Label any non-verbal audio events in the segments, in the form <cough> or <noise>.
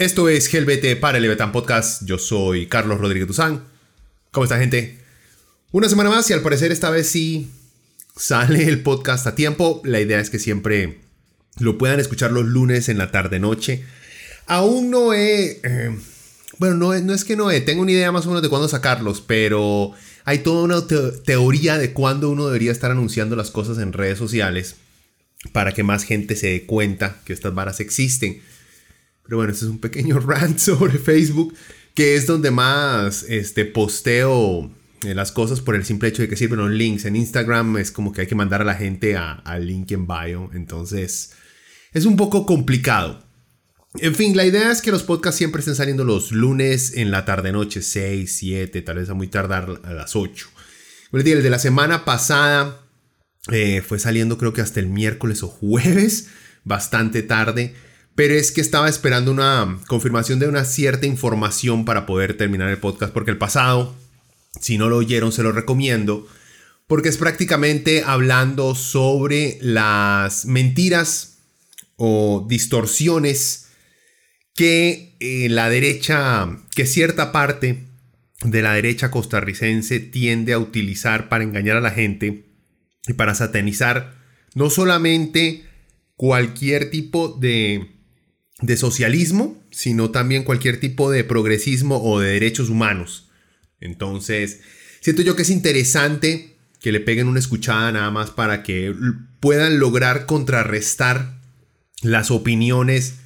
Esto es Helvete para el Leviatán Podcast. Yo soy Carlos Rodríguez Tuzán. ¿Cómo está, gente? Una semana más y al parecer esta vez sí sale el podcast a tiempo. La idea es que siempre lo puedan escuchar los lunes en la tarde-noche. Aún no he. Eh, bueno, no, no, es que no he. Tengo una idea más o menos de cuándo sacarlos, pero hay toda una teoría de cuándo uno debería estar anunciando las cosas en redes sociales para que más gente se dé cuenta que estas varas existen. Pero bueno, este es un pequeño <laughs> rant sobre Facebook, que es donde más este, posteo eh, las cosas por el simple hecho de que sirven los links. En Instagram es como que hay que mandar a la gente al link en bio. Entonces, es un poco complicado. En fin, la idea es que los podcasts siempre estén saliendo los lunes en la tarde-noche, 6, 7, tal vez a muy tardar a las 8. El de la semana pasada eh, fue saliendo creo que hasta el miércoles o jueves, bastante tarde pero es que estaba esperando una confirmación de una cierta información para poder terminar el podcast, porque el pasado, si no lo oyeron, se lo recomiendo, porque es prácticamente hablando sobre las mentiras o distorsiones que eh, la derecha, que cierta parte de la derecha costarricense tiende a utilizar para engañar a la gente y para satanizar no solamente cualquier tipo de de socialismo, sino también cualquier tipo de progresismo o de derechos humanos. Entonces, siento yo que es interesante que le peguen una escuchada nada más para que puedan lograr contrarrestar las opiniones,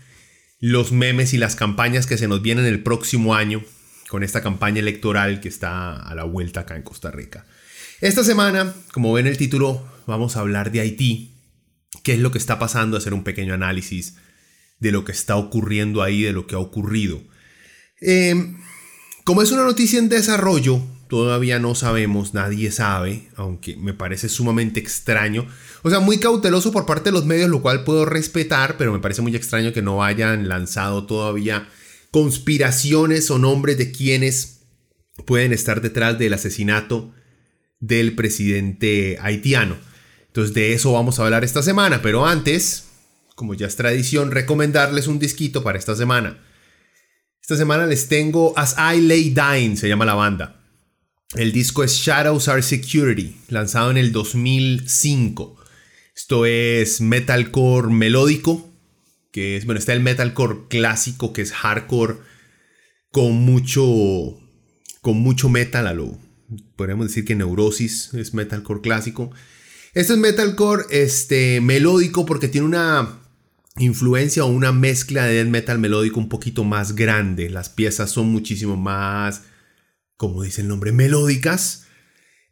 los memes y las campañas que se nos vienen el próximo año con esta campaña electoral que está a la vuelta acá en Costa Rica. Esta semana, como ven el título, vamos a hablar de Haití, qué es lo que está pasando, hacer un pequeño análisis de lo que está ocurriendo ahí, de lo que ha ocurrido. Em, como es una noticia en desarrollo, todavía no sabemos, nadie sabe, aunque me parece sumamente extraño. O sea, muy cauteloso por parte de los medios, lo cual puedo respetar, pero me parece muy extraño que no hayan lanzado todavía conspiraciones o nombres de quienes pueden estar detrás del asesinato del presidente haitiano. Entonces de eso vamos a hablar esta semana, pero antes como ya es tradición, recomendarles un disquito para esta semana. Esta semana les tengo As I Lay Dying, se llama la banda. El disco es Shadows Are Security, lanzado en el 2005. Esto es metalcore melódico, que es, bueno, está el metalcore clásico, que es hardcore, con mucho, con mucho metal lo, podríamos decir que Neurosis es metalcore clásico. Este es metalcore este, melódico porque tiene una influencia o una mezcla de metal melódico un poquito más grande. Las piezas son muchísimo más, como dice el nombre, melódicas.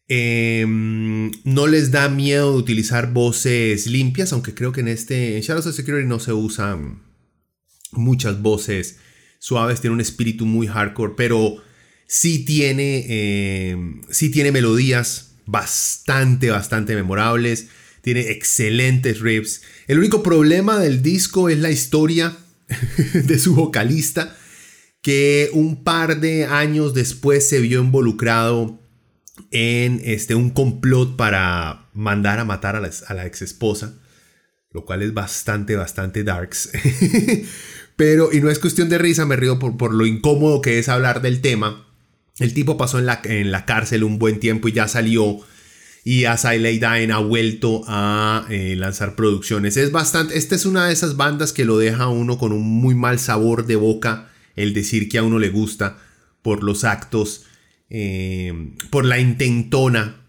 Em, no les da miedo utilizar voces limpias, aunque creo que en este Shadows of Security no se usan muchas voces suaves, tiene un espíritu muy hardcore, pero sí tiene, em, sí tiene melodías bastante, bastante memorables tiene excelentes riffs. El único problema del disco es la historia <laughs> de su vocalista, que un par de años después se vio involucrado en este, un complot para mandar a matar a la, a ex esposa, lo cual es bastante, bastante darks. <laughs> Pero, y no es cuestión de risa, me río por, por, lo incómodo que es hablar del tema. El tipo pasó en la, en la cárcel un buen tiempo y ya salió y As I Lay ha vuelto a eh, lanzar producciones. Es bastante, esta es una de esas bandas que lo deja a uno con un muy mal sabor de boca el decir que a uno le gusta por los actos, eh, por la intentona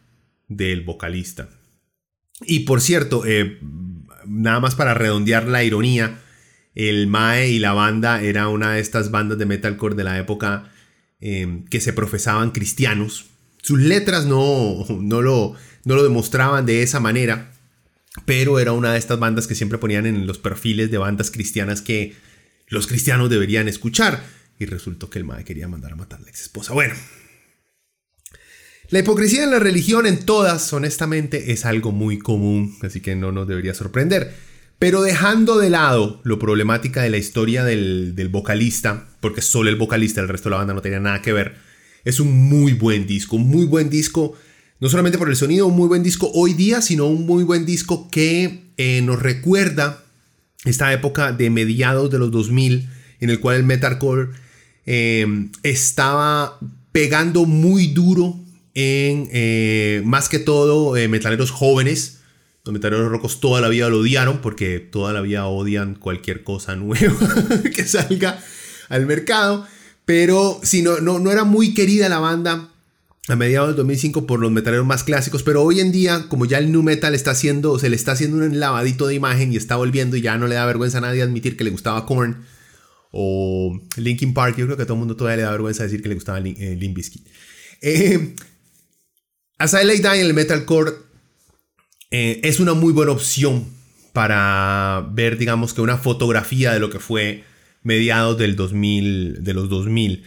del vocalista. Y por cierto, eh, nada más para redondear la ironía, el Mae y la banda era una de estas bandas de metalcore de la época que se profesaban cristianos. Sus letras no, no, lo, no lo demostraban de esa manera, pero era una de estas bandas que siempre ponían en los perfiles de bandas cristianas que los cristianos deberían escuchar. Y resultó que el Mae quería mandar a matar a la ex esposa. Bueno, la hipocresía en la religión en todas, honestamente, es algo muy común, así que no nos debería sorprender. Pero dejando de lado lo problemática de la historia del, vocalista, porque solo el vocalista, el resto de la banda no tenía nada que ver, es un muy buen disco, un muy buen disco, no solamente por el sonido, un muy buen disco hoy día, sino un muy buen disco que eh, nos recuerda esta época de mediados de los 2000, en el cual el metalcore eh, estaba pegando muy duro en eh, más que todo metaleros jóvenes, los metaleros rocos toda la vida lo odiaron porque toda la vida odian cualquier cosa nueva <laughs> que salga al mercado. Pero sí, no, no, era muy querida la banda a mediados del 2005 por los metaleros más clásicos, pero hoy en día, como ya el new metal está haciendo, se le está haciendo un lavadito de imagen y está volviendo y ya no le da vergüenza a nadie admitir que le gustaba Korn o Linkin Park, yo creo que a todo el mundo todavía le da vergüenza decir que le gustaba eh, Limp Bizkit. Eh, el metalcore eh, es una muy buena opción para ver, digamos que una fotografía de lo que fue mediados del 2000, de los 2000.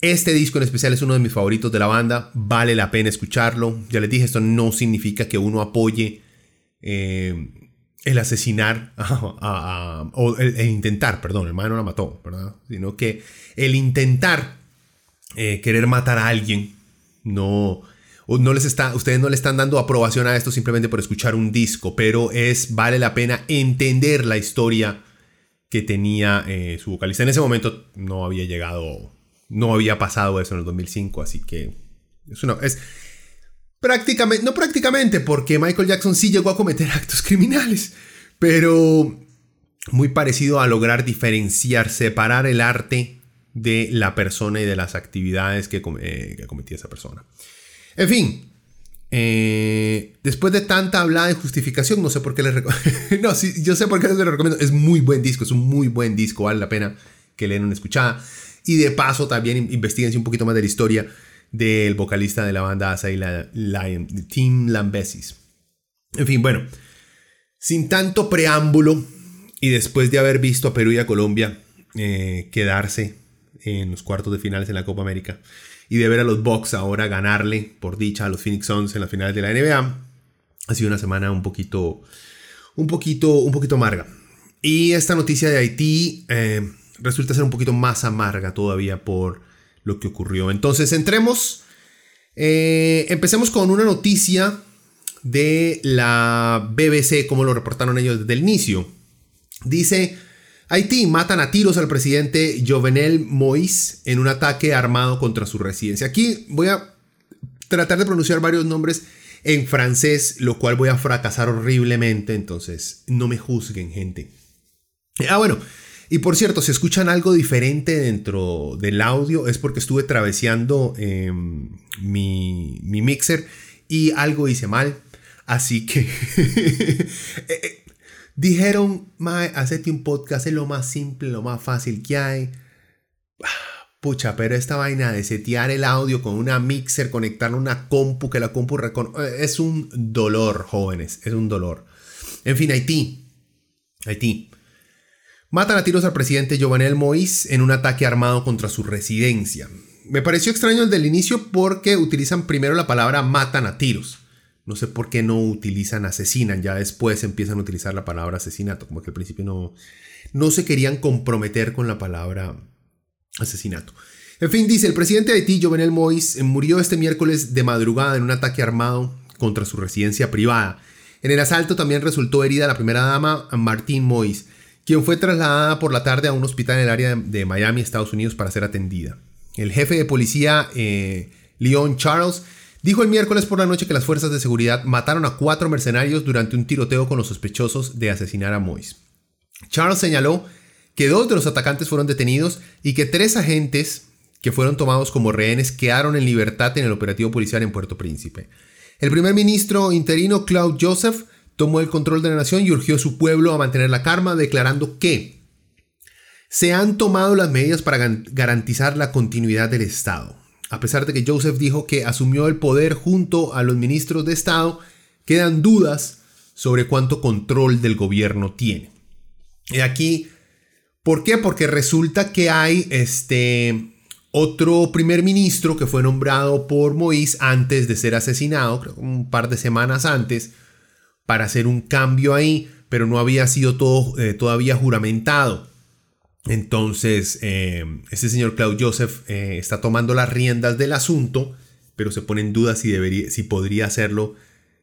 Este disco en especial es uno de mis favoritos de la banda, vale la pena escucharlo. Ya les dije, esto no significa que uno apoye eh, el asesinar o el, intentar, perdón, el hermano la mató. Sino que el intentar eh, querer matar a alguien no no les está, ustedes no le están dando aprobación a esto simplemente por escuchar un disco, pero es, vale la pena entender la historia que tenía eh, su vocalista. En ese momento no había llegado, no había pasado eso en el 2005, así que es una, es prácticamente, no prácticamente, porque Michael Jackson sí llegó a cometer <laughs> actos criminales, pero muy parecido a lograr diferenciar, separar el arte de la persona y de las actividades que, eh, que cometía esa persona. En fin, eh, después de tanta hablada de justificación, no sé por qué les recomiendo. <laughs> no, sí, yo sé por qué les recomiendo. Es muy buen disco, es un muy buen disco, vale la pena que le den una escuchada. Y de paso también investiguense un poquito más de la historia del vocalista de la banda Asai Lion, Tim Lambesis. En fin, bueno, sin tanto preámbulo y después de haber visto a Perú y a Colombia eh, quedarse en los cuartos de finales en la Copa América, y de ver a los Bucks ahora ganarle por dicha a los Phoenix Suns en las finales de la NBA. Ha sido una semana un poquito, un poquito, un poquito amarga. Y esta noticia de Haití eh, resulta ser un poquito más amarga todavía por lo que ocurrió. Entonces, entremos. Eh, empecemos con una noticia de la BBC, como lo reportaron ellos desde el inicio. Dice Haití matan a tiros al presidente Jovenel Moïse en un ataque armado contra su residencia. Aquí voy a tratar de pronunciar varios nombres en francés, lo cual voy a fracasar horriblemente, entonces no me juzguen, gente. Ah, bueno, y por cierto, si escuchan algo diferente dentro del audio es porque estuve traveseando em, mi, mi mixer y algo hice mal. Así que <laughs> eh, eh, Dijeron, mae, hacete un podcast, es lo más simple, lo más fácil que hay. Pucha, pero esta vaina de setear el audio con una mixer, conectarlo una compu, que la compu eh, es un dolor, jóvenes, es un dolor. En fin, Haití. Haití. Matan a tiros al presidente Jovenel Moïse en un ataque armado contra su residencia. Me pareció extraño el inicio porque utilizan primero la palabra matan a tiros. No sé por qué no utilizan asesinan, ya después empiezan a utilizar la palabra asesinato, como que al principio no, no se querían comprometer con la palabra asesinato. En fin, dice, el presidente de Haití, Jovenel Moïse, murió este miércoles de madrugada en un ataque armado contra su residencia privada. En el asalto también resultó herida la primera dama, Martín Moïse, quien fue trasladada por la tarde a un hospital en el área de Miami, Estados Unidos, para ser atendida. El jefe de policía, eh, Leon Charles, Dijo el miércoles por la noche que las fuerzas de seguridad mataron a cuatro mercenarios durante un tiroteo con los sospechosos de asesinar a Mois. Charles señaló que dos de los atacantes fueron detenidos y que tres agentes que fueron tomados como rehenes quedaron en libertad en el operativo policial en Puerto Príncipe. El primer ministro interino Claude Joseph tomó el control de la nación y urgió a su pueblo a mantener la calma, declarando que se han tomado las medidas para garantizar la continuidad del Estado. A pesar de que Joseph dijo que asumió el poder junto a los ministros de Estado, quedan dudas sobre cuánto control del gobierno tiene. Y aquí, ¿por qué? Porque resulta que hay este otro primer ministro que fue nombrado por Moïse antes de ser asesinado, creo un par de semanas antes, para hacer un cambio ahí, pero no había sido todo, eh, todavía juramentado. Entonces, eh, este señor Claude Joseph eh, está tomando las riendas del asunto, pero se pone en duda si, debería, si podría hacerlo,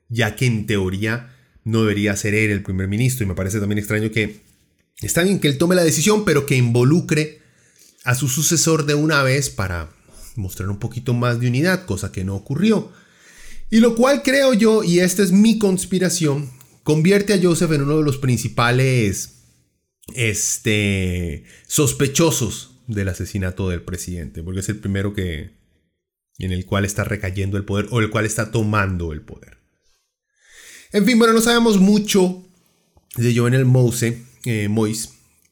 ya que en teoría no debería ser él el primer ministro. Y me parece también extraño que está bien que él tome la decisión, pero que involucre a su sucesor de una vez para mostrar un poquito más de unidad, cosa que no ocurrió. Y lo cual creo yo, y esta es mi conspiración, convierte a Joseph en uno de los principales este, sospechosos del asesinato del presidente, porque es el primero que en el cual está recayendo el poder o el cual está tomando el poder. En fin, bueno, no sabemos mucho de Jovenel Moise, eh, Moise,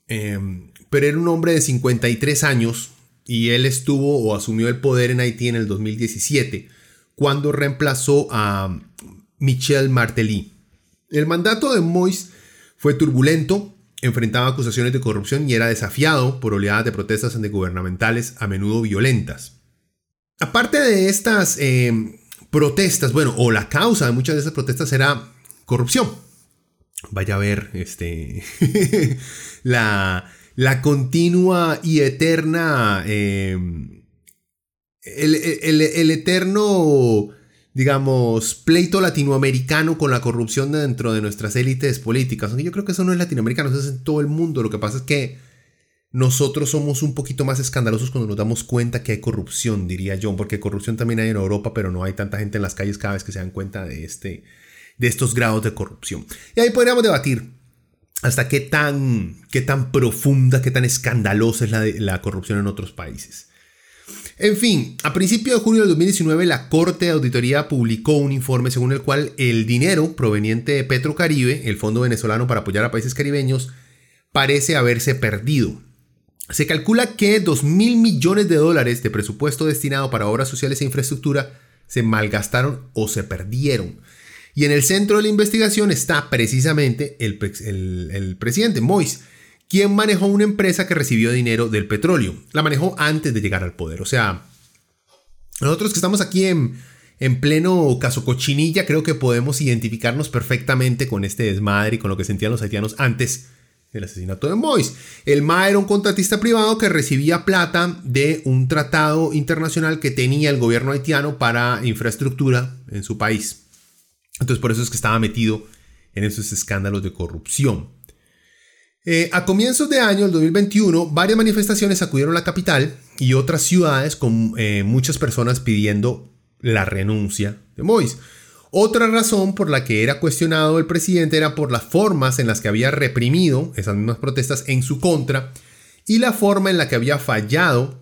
em, pero era un hombre de 53 años y él estuvo o asumió el poder en Haití en el 2017 cuando reemplazó a Michel Martelly. El mandato de Moïse fue turbulento, enfrentaba acusaciones de corrupción y era desafiado por oleadas de protestas antigubernamentales a menudo violentas. Aparte de estas eh, protestas, bueno, o la causa de muchas de esas protestas era corrupción. Vaya a ver, este, <laughs> la, la continua y eterna eh, el, eterno, digamos, pleito latinoamericano con la corrupción dentro de nuestras élites políticas. Yo creo que eso no es latinoamericano, eso es en todo el mundo. Lo que pasa es que nosotros somos un poquito más escandalosos cuando nos damos cuenta que hay corrupción, diría yo, porque corrupción también hay en Europa, pero no hay tanta gente en las calles cada vez que se dan cuenta de, este, de estos grados de corrupción. Y ahí podríamos debatir hasta qué tan, qué tan profunda, qué tan escandalosa es la, la corrupción en otros países. En fin, a principios de junio del 2019 la Corte de Auditoría publicó un informe según el cual el dinero proveniente de Petrocaribe, el fondo venezolano para apoyar a países caribeños, parece haberse perdido. Se calcula que 2 mil millones de dólares de presupuesto destinado para obras sociales e infraestructura se malgastaron o se perdieron. Y en el centro de la investigación está precisamente el, el presidente Mois, quien manejó una empresa que recibió dinero del petróleo. La manejó antes de llegar al poder. O sea, nosotros que estamos aquí en, en pleno caso cochinilla, creo que podemos identificarnos perfectamente con este desmadre y con lo que sentían los haitianos antes del asesinato de Mois. El MA era un contratista privado que recibía plata de un tratado internacional que tenía el gobierno haitiano para infraestructura en su país. Entonces por eso es que estaba metido en esos escándalos de corrupción. Eh, a comienzos de año, el 2021, varias manifestaciones acudieron a la capital y otras ciudades con eh, muchas personas pidiendo la renuncia de Mois. Otra razón por la que era cuestionado el presidente era por las formas en las que había reprimido esas mismas protestas en su contra y la forma en la que había fallado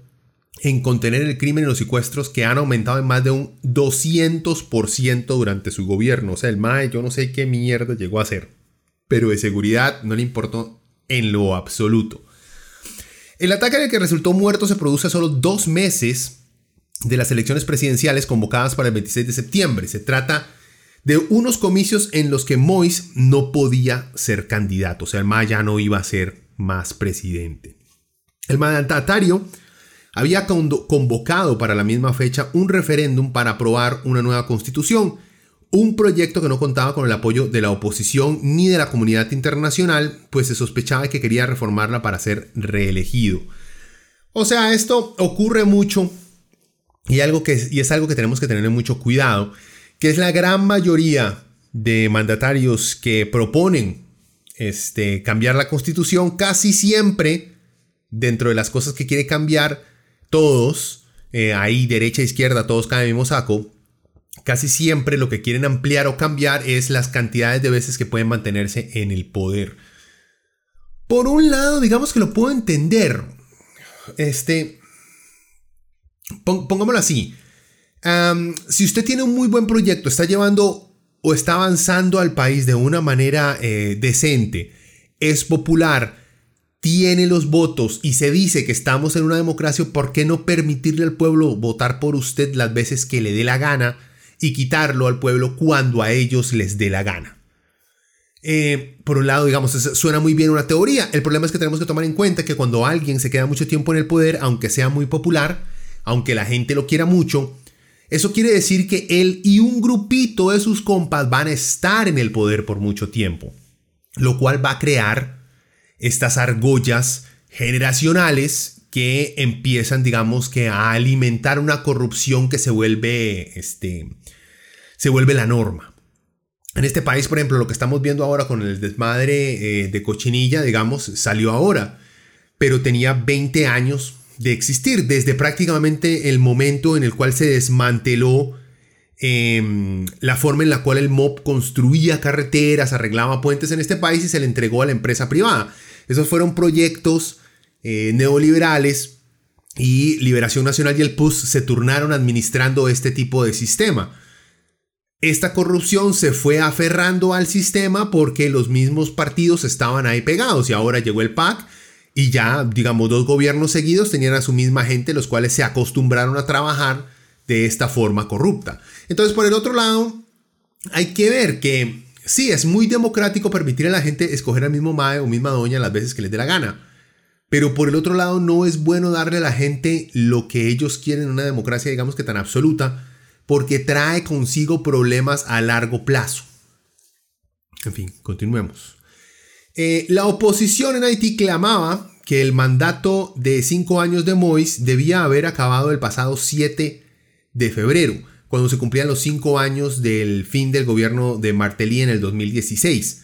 en contener el crimen y los secuestros que han aumentado en más de un 200% durante su gobierno. O sea, el MAE yo no sé qué mierda llegó a hacer, pero de seguridad no le importó en lo absoluto. El ataque en el que resultó muerto se produce a solo dos meses de las elecciones presidenciales convocadas para el 26 de septiembre. Se trata de unos comicios en los que Mois no podía ser candidato, o sea, el MA ya no iba a ser más presidente. El mandatario había convocado para la misma fecha un referéndum para aprobar una nueva constitución un proyecto que no contaba con el apoyo de la oposición ni de la comunidad internacional, pues se sospechaba que quería reformarla para ser reelegido. O sea, esto ocurre mucho y, algo que, y es algo que tenemos que tener mucho cuidado, que es la gran mayoría de mandatarios que proponen este, cambiar la constitución, casi siempre, dentro de las cosas que quiere cambiar, todos, eh, ahí derecha, e izquierda, todos caen en el mismo saco, casi siempre lo que quieren ampliar o cambiar es las cantidades de veces que pueden mantenerse en el poder. Por un lado, digamos que lo puedo entender. Este. Pongámoslo así. si usted tiene un muy buen proyecto, está llevando o está avanzando al país de una manera eh, decente, es popular tiene los votos y se dice que estamos en una democracia, ¿por qué no permitirle al pueblo votar por usted las veces que le dé la gana y quitarlo al pueblo cuando a ellos les dé la gana? Eh, por un lado, digamos, suena muy bien una teoría. El problema es que tenemos que tomar en cuenta que cuando alguien se queda mucho tiempo en el poder, aunque sea muy popular, aunque la gente lo quiera mucho, eso quiere decir que él y un grupito de sus compas van a estar en el poder por mucho tiempo, lo cual va a crear estas argollas generacionales que empiezan, digamos, que a alimentar una corrupción que se vuelve, este, se vuelve la norma. En este país, por ejemplo, lo que estamos viendo ahora con el desmadre eh, de cochinilla, digamos, salió ahora, pero tenía 20 años de existir, desde prácticamente el momento en el cual se desmanteló em, la forma en la cual el MOB construía carreteras, arreglaba puentes en este país y se le entregó a la empresa privada. Esos fueron proyectos eh, neoliberales y Liberación Nacional y el PUS se turnaron administrando este tipo de sistema. Esta corrupción se fue aferrando al sistema porque los mismos partidos estaban ahí pegados y ahora llegó el PAC y ya, digamos, dos gobiernos seguidos tenían a su misma gente, los cuales se acostumbraron a trabajar de esta forma corrupta. Entonces, por el otro lado, hay que ver que sí, es muy democrático permitir a la gente escoger al mismo MAE o misma doña las veces que les dé la gana. Pero por el otro lado, no es bueno darle a la gente lo que ellos quieren en una democracia, digamos que tan absoluta, porque trae consigo problemas a largo plazo. En fin, continuemos. Eh, la oposición en Haití clamaba que el mandato de cinco años de Moïse debía haber acabado el pasado 7 de febrero, cuando se cumplían los cinco años del fin del gobierno de Martelly en el 2016.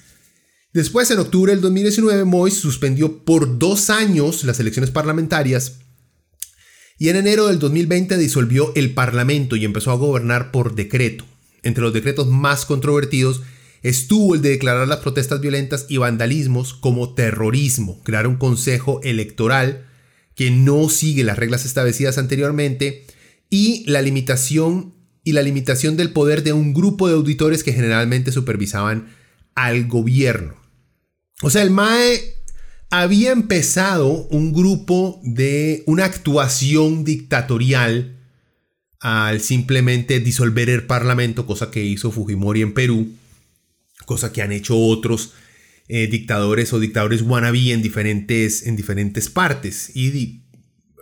Después, en octubre del 2019, Moïse suspendió por dos años las elecciones parlamentarias y en enero del 2020 disolvió el Parlamento y empezó a gobernar por decreto. Entre los decretos más controvertidos estuvo el de declarar las protestas violentas y vandalismos como terrorismo, crear un consejo electoral que no sigue las reglas establecidas anteriormente y la limitación y la limitación del poder de un grupo de auditores que generalmente supervisaban al gobierno. O sea, el MAE había empezado un grupo de una actuación dictatorial al simplemente disolver el parlamento, cosa que hizo Fujimori en Perú, cosa que han hecho otros eh, dictadores o dictadores wannabe en diferentes, en diferentes partes. Y,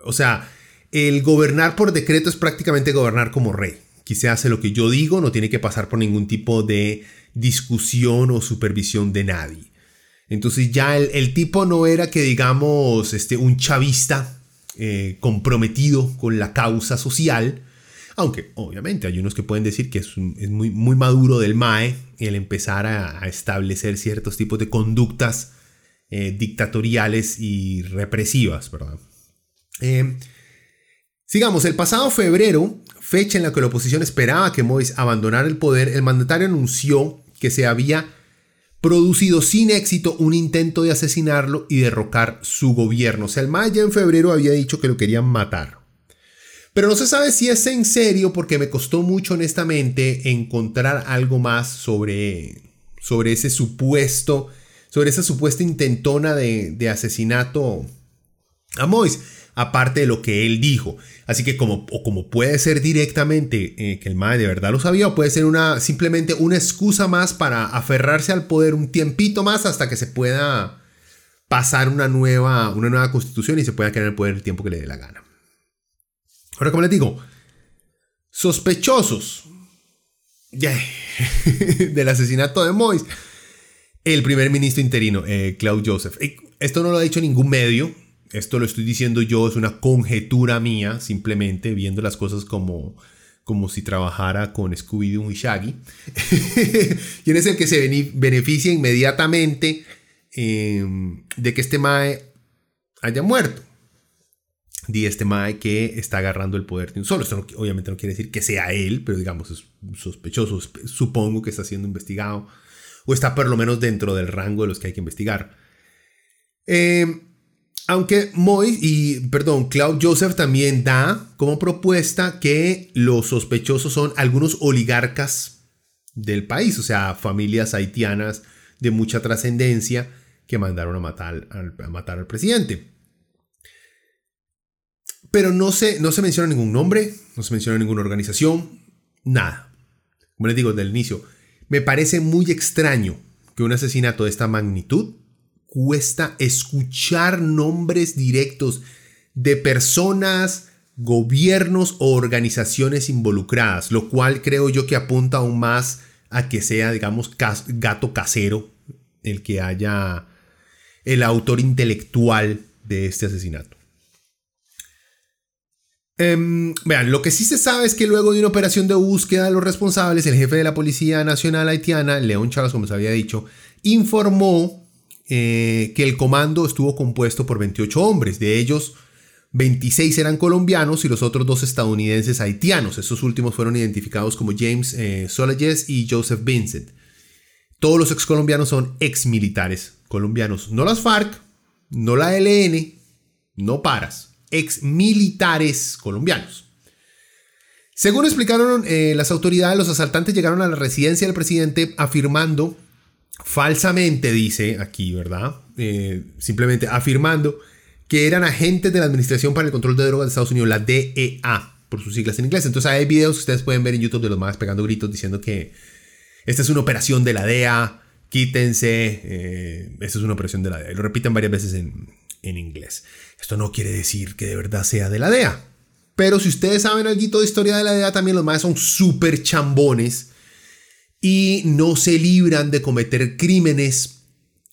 o sea, el gobernar por decreto es prácticamente gobernar como rey. Quise hace lo que yo digo, no tiene que pasar por ningún tipo de discusión o supervisión de nadie. Entonces ya el, tipo no era que digamos este, un chavista eh, comprometido con la causa social, aunque obviamente hay unos que pueden decir que es, muy, muy, maduro del MAE el empezar a, establecer ciertos tipos de conductas eh, dictatoriales y represivas, ¿verdad? Eh, sigamos, el pasado febrero, fecha en la que la oposición esperaba que Mois abandonara el poder, el mandatario anunció que se había producido sin éxito un intento de asesinarlo y derrocar su gobierno. O sea, el Maya en febrero había dicho que lo querían matar. Pero no se sabe si es en serio porque me costó mucho honestamente encontrar algo más sobre, sobre ese supuesto, sobre esa supuesta intentona de, de asesinato a Mois aparte de lo que él dijo. Así que como, o como puede ser directamente eh, que el MAE de verdad lo sabía, o puede ser una, simplemente una excusa más para aferrarse al poder un tiempito más hasta que se pueda pasar una nueva, una nueva constitución y se pueda quedar en el poder el tiempo que le dé la gana. Ahora, como les digo, sospechosos <laughs> del asesinato de Mois, el primer ministro interino, eh, Claude Joseph. Esto no lo ha dicho ningún medio, esto lo estoy diciendo yo, es una conjetura mía, simplemente viendo las cosas como, como si trabajara con Scooby-Doo y Shaggy. <laughs> ¿Quién es el que se beneficia inmediatamente em, de que este Mae haya muerto? Di este Mae que está agarrando el poder de un solo. Esto obviamente no quiere decir que sea él, pero digamos es sospechoso. Supongo que está siendo investigado o está por lo menos dentro del rango de los que hay que investigar. Eh, aunque y, perdón, Claude Joseph también da como propuesta que los sospechosos son algunos oligarcas del país, o sea, familias haitianas de mucha trascendencia que mandaron a matar al, a matar al presidente. Pero no se, no se menciona ningún nombre, no se menciona ninguna organización, nada. Como les digo desde el inicio, me parece muy extraño que un asesinato de esta magnitud cuesta escuchar nombres directos de personas, gobiernos o organizaciones involucradas, lo cual creo yo que apunta aún más a que sea, digamos, gato casero el que haya el autor intelectual de este asesinato. Em, vean, lo que sí se sabe es que luego de una operación de búsqueda de los responsables, el jefe de la Policía Nacional Haitiana, León Chávez, como se había dicho, informó eh, que el comando estuvo compuesto por 28 hombres. De ellos, 26 eran colombianos y los otros dos estadounidenses haitianos. Estos últimos fueron identificados como James eh, y Joseph Vincent. Todos los ex colombianos son ex militares colombianos. No las FARC, no la LN, no paras ex militares colombianos. Según explicaron eh, las autoridades, los asaltantes llegaron a la residencia del presidente afirmando, falsamente dice aquí, ¿verdad? Eh, simplemente afirmando que eran agentes de la Administración para el Control de Drogas de Estados Unidos, la DEA, por sus siglas en inglés. Entonces hay videos que ustedes pueden ver en YouTube de los más pegando gritos diciendo que esta es una operación de la DEA, quítense, eh, esta es una operación de la DEA. lo repiten varias veces en, en inglés. Esto no quiere decir que de verdad sea de la DEA. Pero si ustedes saben algo de historia de la DEA, también los más son súper chambones y no se libran de cometer crímenes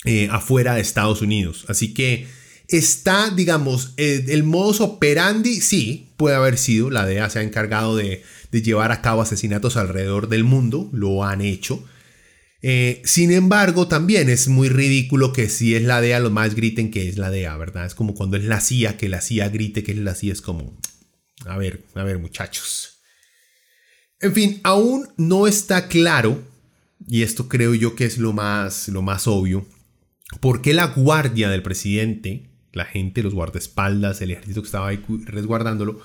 eh, afuera de Estados Unidos. Así que está, digamos, eh, el modus operandi, sí, puede haber sido. La DEA se ha encargado de, de llevar a cabo asesinatos alrededor del mundo, lo han hecho. Eh, sin embargo, también es muy ridículo que si es la DEA, los más griten que es la DEA, ¿verdad? Es como cuando es la CIA, que la CIA grite que es la CIA, es como, a ver, a ver muchachos. En fin, aún no está claro, y esto creo yo que es lo más, lo más obvio, por qué la guardia del presidente, la gente, los guardaespaldas, el ejército que estaba ahí resguardándolo,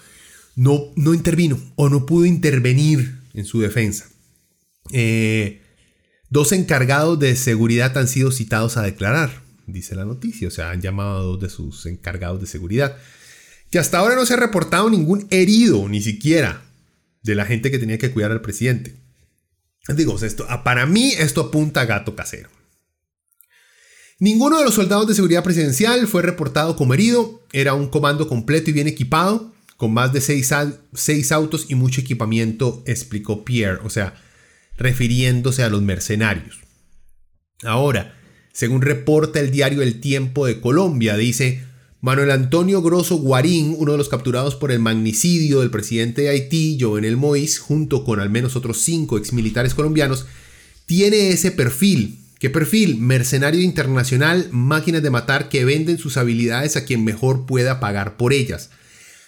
no, no intervino o no pudo intervenir en su defensa. Eh, Dos encargados de seguridad han sido citados a declarar, dice la noticia, o sea, han llamado a dos de sus encargados de seguridad, que hasta ahora no se ha reportado ningún herido, ni siquiera, de la gente que tenía que cuidar al presidente. Digo, esto, para mí esto apunta a gato casero. Ninguno de los soldados de seguridad presidencial fue reportado como herido, era un comando completo y bien equipado, con más de seis, seis autos y mucho equipamiento, explicó Pierre, o sea, refiriéndose a los mercenarios. Ahora, según reporta el diario El Tiempo de Colombia, dice, Manuel Antonio Grosso Guarín, uno de los capturados por el magnicidio del presidente de Haití, Jovenel Moïse, junto con al menos otros cinco exmilitares colombianos, tiene ese perfil. ¿Qué perfil? Mercenario internacional, máquinas de matar que venden sus habilidades a quien mejor pueda pagar por ellas.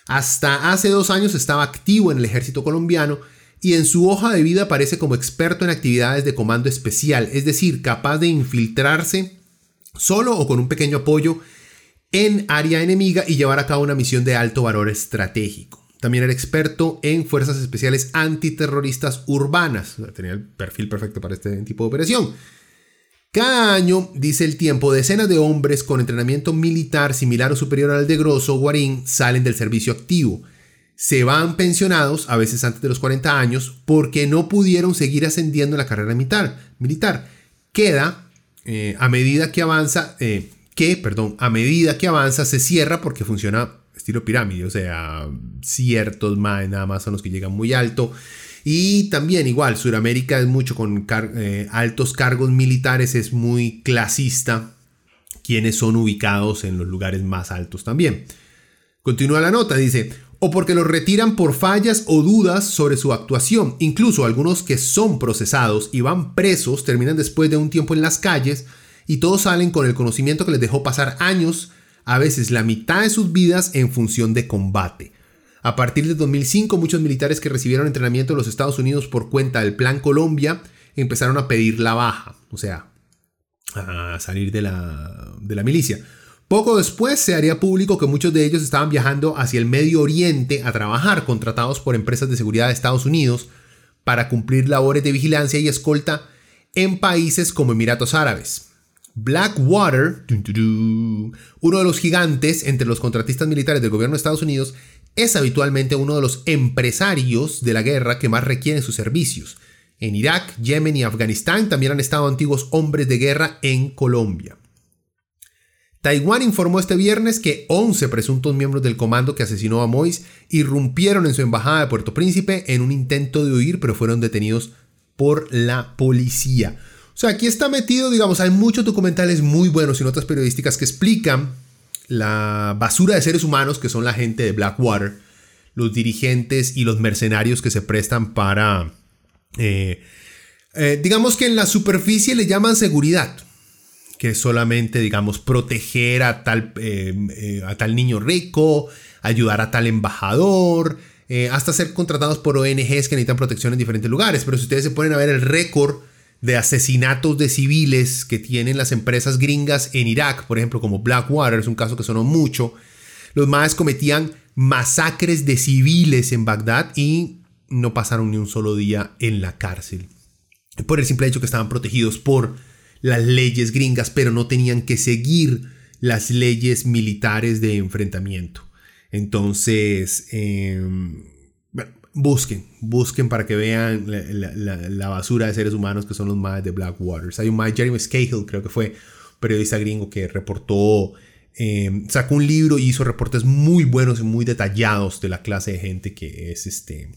Hasta hace dos años estaba activo en el ejército colombiano y en su hoja de vida aparece como experto en actividades de comando especial, es decir, capaz de infiltrarse solo o con un pequeño apoyo en área enemiga y llevar a cabo una misión de alto valor estratégico. También era experto en fuerzas especiales antiterroristas urbanas. Tenía el perfil perfecto para este tipo de operación. Cada año, dice el tiempo, decenas de hombres con entrenamiento militar similar o superior al de Grosso Guarín salen del servicio activo se van pensionados, a veces antes de los 40 años, porque no pudieron seguir ascendiendo en la carrera militar. Queda eh, a medida que avanza, eh, que, perdón, a medida que avanza se cierra porque funciona estilo pirámide, o sea, ciertos nada más son los que llegan muy alto. Y también igual, Sudamérica es mucho con eh, altos cargos militares, es muy clasista, quienes son ubicados en los lugares más altos también. Continúa la nota, dice, o porque los retiran por fallas o dudas sobre su actuación. Incluso algunos que son procesados y van presos terminan después de un tiempo en las calles y todos salen con el conocimiento que les dejó pasar años, a veces la mitad de sus vidas en función de combate. A partir de 2005 muchos militares que recibieron entrenamiento en los Estados Unidos por cuenta del Plan Colombia empezaron a pedir la baja, o sea, a salir de la, de la milicia. Poco después se haría público que muchos de ellos estaban viajando hacia el Medio Oriente a trabajar, contratados por empresas de seguridad de Estados Unidos para cumplir labores de vigilancia y escolta en países como Emiratos Árabes, Blackwater, uno de los gigantes entre los contratistas militares del gobierno de Estados Unidos, es habitualmente uno de los empresarios de la guerra que más requieren sus servicios. En Irak, Yemen y Afganistán también han estado antiguos hombres de guerra en Colombia. Taiwán informó este viernes que 11 presuntos miembros del comando que asesinó a Mois irrumpieron en su embajada de Puerto Príncipe en un intento de huir, pero fueron detenidos por la policía. O sea, aquí está metido, digamos, hay muchos documentales muy buenos y notas periodísticas que explican la basura de seres humanos que son la gente de Blackwater, los dirigentes y los mercenarios que se prestan para, eh, eh, digamos que en la superficie le llaman seguridad, que es solamente, digamos, proteger a tal, eh, a tal niño rico, ayudar a tal embajador, hasta ser contratados por ONGs que necesitan protección en diferentes lugares. Pero si ustedes se ponen a ver el récord de asesinatos de civiles que tienen las empresas gringas en Irak, por ejemplo, como Blackwater, es un caso que sonó mucho. Los más cometían masacres de civiles en Bagdad y no pasaron ni un solo día en la cárcel. Por el simple hecho que estaban protegidos por las leyes gringas, pero no tenían que seguir las leyes militares de enfrentamiento. Entonces, em, busquen, busquen para que vean la, basura de seres humanos que son los más de Blackwater. Hay un más, Jeremy Scahill, creo que fue periodista gringo que reportó, em, sacó un libro y hizo reportes muy buenos y muy detallados de la clase de gente que es este.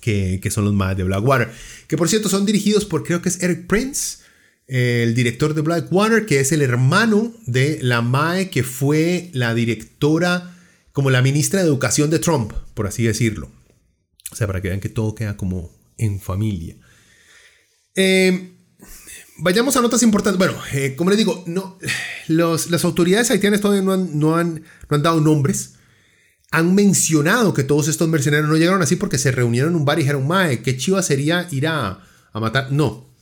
Que, que son los más de Blackwater. Que por cierto son dirigidos por creo que es Eric Prince, el director de Blackwater, que es el hermano de la Mae que fue la directora, como la ministra de Educación de Trump, por así decirlo. O sea, para que vean que todo queda como en familia. Eh, vayamos a notas importantes. Bueno, eh, como les digo, no, las autoridades haitianas todavía no han, no, han, dado nombres. Han mencionado que todos estos mercenarios no llegaron así porque se reunieron en un bar y dijeron, Mae, qué chiva sería ir a, matar. No.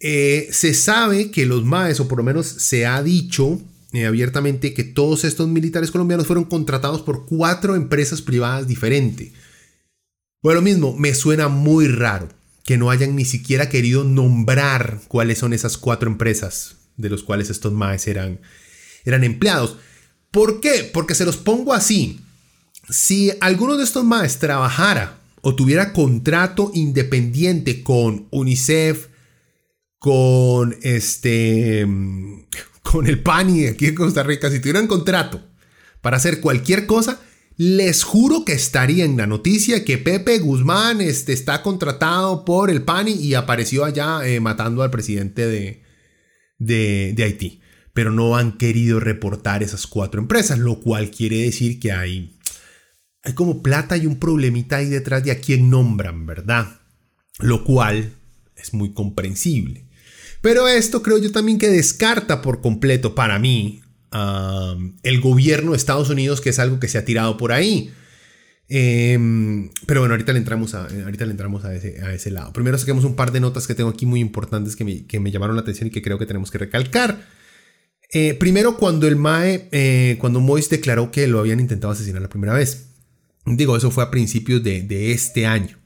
Eh, se sabe que los Maes, o por lo menos se ha dicho abiertamente, que todos estos militares colombianos fueron contratados por cuatro empresas privadas diferentes. Bueno, lo mismo, me suena muy raro que no hayan ni siquiera querido nombrar cuáles son esas cuatro empresas de los cuales estos maes eran, eran empleados. ¿Por qué? Porque se los pongo así. Si alguno de estos maes trabajara o tuviera contrato independiente con UNICEF, con este, con el PANI aquí en Costa Rica, si tuvieran contrato para hacer cualquier cosa, les juro que estaría en la noticia que Pepe Guzmán este, está contratado por el PANI y apareció allá eh, matando al presidente de, de, Haití. Pero no han querido reportar esas cuatro empresas, lo cual quiere decir que hay, hay como plata y un problemita ahí detrás de a quién nombran, ¿verdad? Lo cual es muy comprensible. Pero esto creo yo también que descarta por completo para mí el gobierno de Estados Unidos, que es algo que se ha tirado por ahí. Em, pero bueno, ahorita le entramos, a, ahorita le entramos a, ese, a ese lado. Primero saquemos un par de notas que tengo aquí muy importantes que me, que me llamaron la atención y que creo que tenemos que recalcar. Eh, primero, cuando el MAE, eh, cuando Mois declaró que lo habían intentado asesinar la primera vez. Digo, eso fue a principios de, de este año.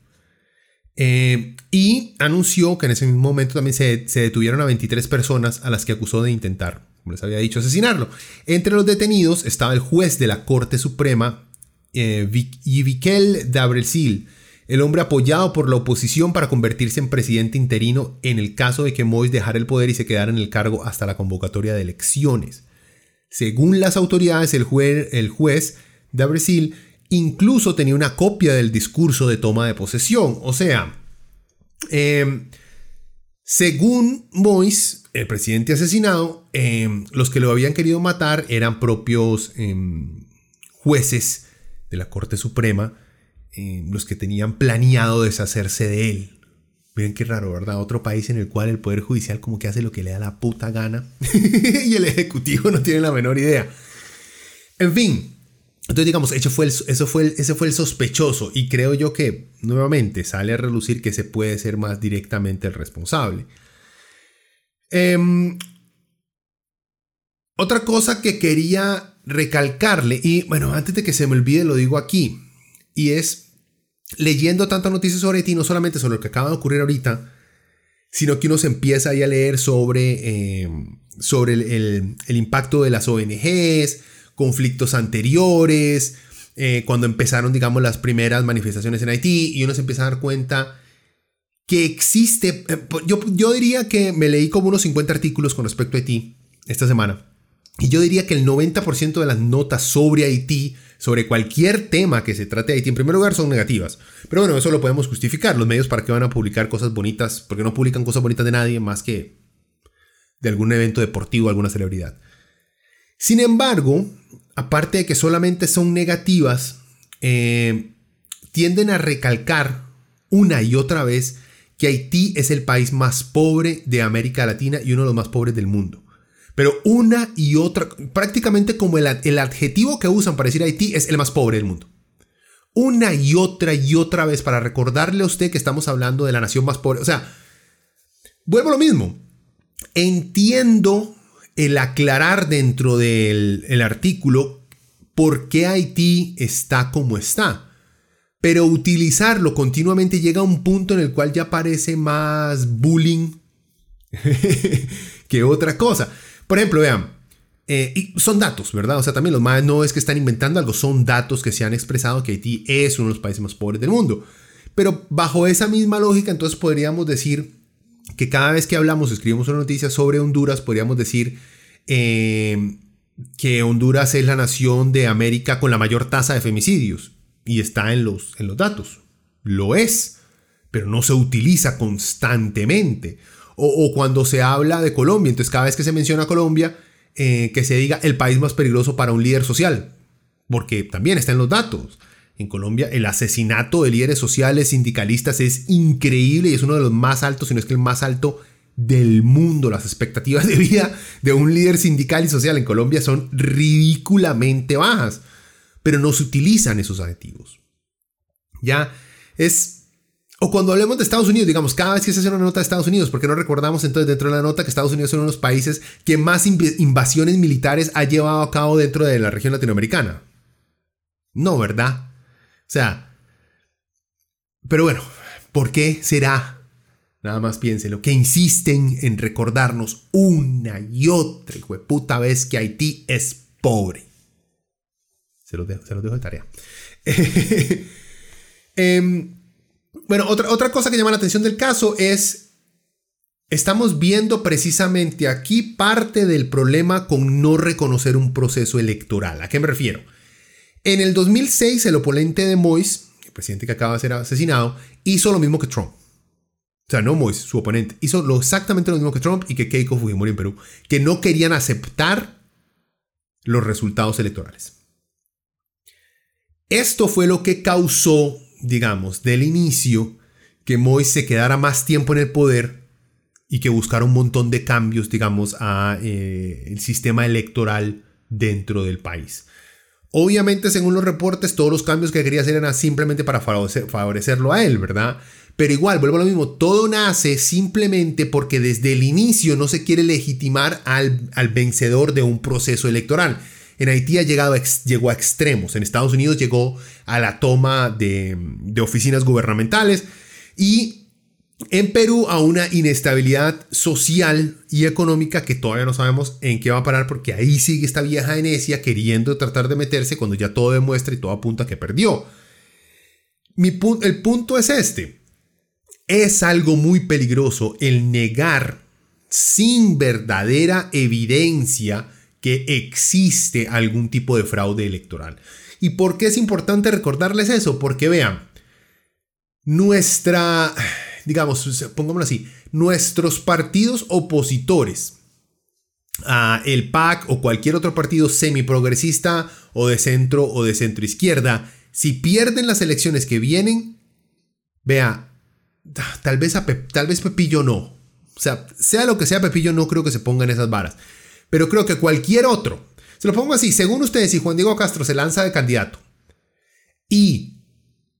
Eh, y anunció que en ese mismo momento también se, se detuvieron a 23 personas a las que acusó de intentar les había dicho, asesinarlo. Entre los detenidos estaba el juez de la Corte Suprema, eh, Yivikel Dabresil, el hombre apoyado por la oposición para convertirse en presidente interino en el caso de que Mois dejara el poder y se quedara en el cargo hasta la convocatoria de elecciones. Según las autoridades, el, juez, el juez incluso tenía una copia del discurso de toma de posesión. O sea, eh, según Mois, el presidente asesinado, em, los que lo habían querido matar eran propios em, jueces de la Corte Suprema, em, los que tenían planeado deshacerse de él. Miren qué raro, ¿verdad? Otro país en el cual el Poder Judicial como que hace lo que le da la puta gana <laughs> y el Ejecutivo no tiene la menor idea. En fin, entonces digamos, fue, el, fue ese fue el sospechoso y creo yo que nuevamente sale a relucir que se puede ser más directamente el responsable. Em, otra cosa que quería recalcarle, y bueno, antes de que se me olvide lo digo aquí, y es leyendo tantas noticias sobre ti, no solamente sobre lo que acaba de ocurrir ahorita, sino que uno se empieza ahí a leer sobre, eh, sobre el, impacto de las ONGs, conflictos anteriores, eh, cuando empezaron, digamos, las primeras manifestaciones en Haití, y uno se empieza a dar cuenta que existe, eh, yo, yo diría que me leí como unos 50 artículos con respecto a Haití esta semana, y yo diría que el 90% de las notas sobre Haití sobre cualquier tema que se trate de Haití, en primer lugar, son negativas. Pero bueno, eso lo podemos justificar. Los medios para qué van a publicar cosas bonitas, porque no publican cosas bonitas de nadie más que de algún evento deportivo, alguna celebridad. Sin embargo, aparte de que solamente son negativas, eh, tienden a recalcar una y otra vez que Haití es el país más pobre de América Latina y uno de los más pobres del mundo. Pero una y otra, prácticamente como el, adjetivo que usan para decir Haití es el más pobre del mundo. Una y otra y otra vez para recordarle a usted que estamos hablando de la nación más pobre. O sea, vuelvo a lo mismo. Entiendo el aclarar dentro del el artículo por qué Haití está como está. Pero utilizarlo continuamente llega a un punto en el cual ya parece más bullying <laughs> que otra cosa. Por ejemplo, vean, eh, son datos, ¿verdad? O sea, también los más no es que están inventando algo, son datos que se han expresado que Haití es uno de los países más pobres del mundo. Pero bajo esa misma lógica, entonces podríamos decir que cada vez que hablamos, escribimos una noticia sobre Honduras, podríamos decir eh, que Honduras es la nación de América con la mayor tasa de femicidios. Y está en los, en los datos. Lo es, pero no se utiliza constantemente. O, cuando se habla de Colombia, entonces cada vez que se menciona Colombia, eh, que se diga el país más peligroso para un líder social, porque también está en los datos. En Colombia el asesinato de líderes sociales, sindicalistas es increíble y es uno de los más altos, si no es que el más alto del mundo. Las expectativas de vida de un líder sindical y social en Colombia son ridículamente bajas, pero no se utilizan esos adjetivos. Ya es o cuando hablemos de Estados Unidos, digamos, cada vez que se hace una nota de Estados Unidos, porque no recordamos entonces dentro de la nota que Estados Unidos es uno de los países que más invasiones militares ha llevado a cabo dentro de la región latinoamericana? No, ¿verdad? O sea, pero bueno, ¿por qué será? Nada más piénselo, que insisten en recordarnos una y otra puta vez que Haití es pobre. Se los dejo, de tarea. <laughs> eh, bueno, otra, otra cosa que llama la atención del caso es, estamos viendo precisamente aquí parte del problema con no reconocer un proceso electoral. ¿A qué me refiero? En el 2006, el oponente de Moise, el presidente que acaba de ser asesinado, hizo lo mismo que Trump. O sea, no Moise, su oponente, hizo lo exactamente lo mismo que Trump y que Keiko Fujimori en Perú, que no querían aceptar los resultados electorales. Esto fue lo que causó digamos, del inicio, que Mois se quedara más tiempo en el poder y que buscara un montón de cambios, digamos, a eh, el sistema electoral dentro del país. Obviamente, según los reportes, todos los cambios que quería hacer eran simplemente para favorecerlo a él, ¿verdad? Pero igual, vuelvo a lo mismo, todo nace simplemente porque desde el inicio no se quiere legitimar al, al vencedor de un proceso electoral. En Haití ha llegado llegó a extremos. En Estados Unidos llegó a la toma de, oficinas gubernamentales y en Perú a una inestabilidad social y económica que todavía no sabemos en qué va a parar porque ahí sigue esta vieja Venecia queriendo tratar de meterse cuando ya todo demuestra y todo apunta que perdió. El punto es este. Es algo muy peligroso el negar sin verdadera evidencia que existe algún tipo de fraude electoral. ¿Y por qué es importante recordarles eso? Porque vean, nuestra, digamos, pongámoslo así, nuestros partidos opositores, a el PAC o cualquier otro partido semiprogresista o de centro o de centro izquierda, si pierden las elecciones que vienen, vea, tal vez, tal vez Pepillo no. O sea, sea lo que sea Pepillo, no creo que se pongan esas varas. Pero creo que cualquier otro, se lo pongo así, según ustedes, si Juan Diego Castro se lanza de candidato y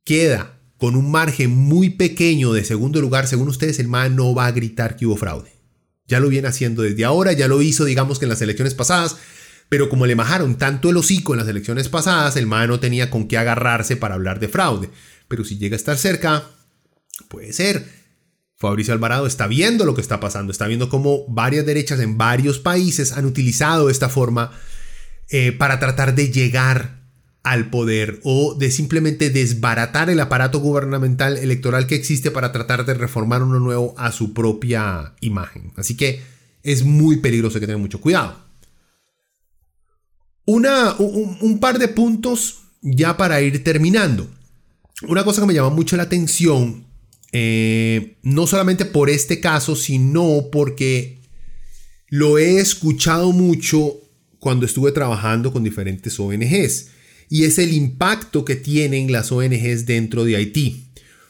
queda con un margen muy pequeño de segundo lugar, según ustedes, el MAE no va a gritar que hubo fraude. Ya lo viene haciendo desde ahora, ya lo hizo, digamos que en las elecciones pasadas, pero como le majaron tanto el hocico en las elecciones pasadas, el MAE no tenía con qué agarrarse para hablar de fraude. Pero si llega a estar cerca, puede ser. Fabricio Alvarado está viendo lo que está pasando, está viendo cómo varias derechas en varios países han utilizado esta forma eh, para tratar de llegar al poder o de simplemente desbaratar el aparato gubernamental electoral que existe para tratar de reformar uno nuevo a su propia imagen. Así que es muy peligroso, que tener mucho cuidado. Un, par de puntos ya para ir terminando. Una cosa que me llama mucho la atención, eh, no solamente por este caso, sino porque lo he escuchado mucho cuando estuve trabajando con diferentes ONGs y es el impacto que tienen las ONGs dentro de Haití.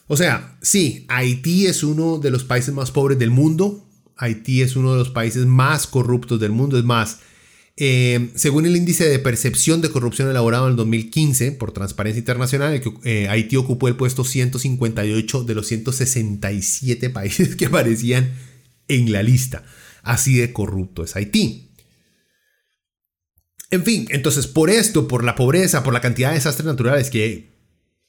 O sea, sí, Haití es uno de los países más pobres del mundo, Haití es uno de los países más corruptos del mundo, es más, eh, según el índice de percepción de corrupción elaborado en el 2015 por Transparencia Internacional, eh, Haití ocupó el puesto 158 de los 167 <laughs> países que aparecían en la lista. Así de corrupto es Haití. En fin, entonces por esto, por la pobreza, por la cantidad de desastres naturales que,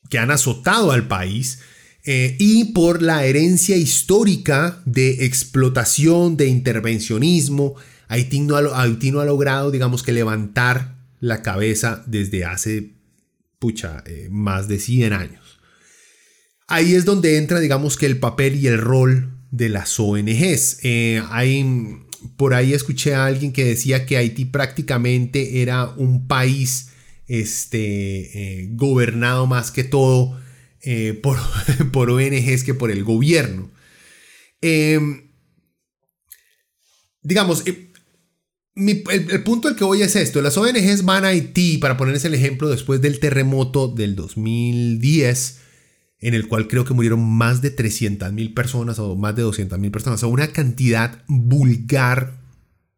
que han azotado al país eh, y por la herencia histórica de explotación, de intervencionismo, Haití no, ha, logrado, digamos que, levantar la cabeza desde hace, pucha, eh, más de 100 años. Ahí es donde entra, digamos que, el papel y el rol de las ONGs. Eh, hay por ahí escuché a alguien que decía que Haití prácticamente era un país este, eh, gobernado más que todo eh, por, <laughs> por, ONGs que por el gobierno. Em, digamos, eh, el, el, punto al que voy es esto, las ONGs van a Haití, para ponerles el ejemplo, después del terremoto del 2010, en el cual creo que murieron más de 300.000 personas o más de 200.000 personas, o sea, una cantidad vulgar,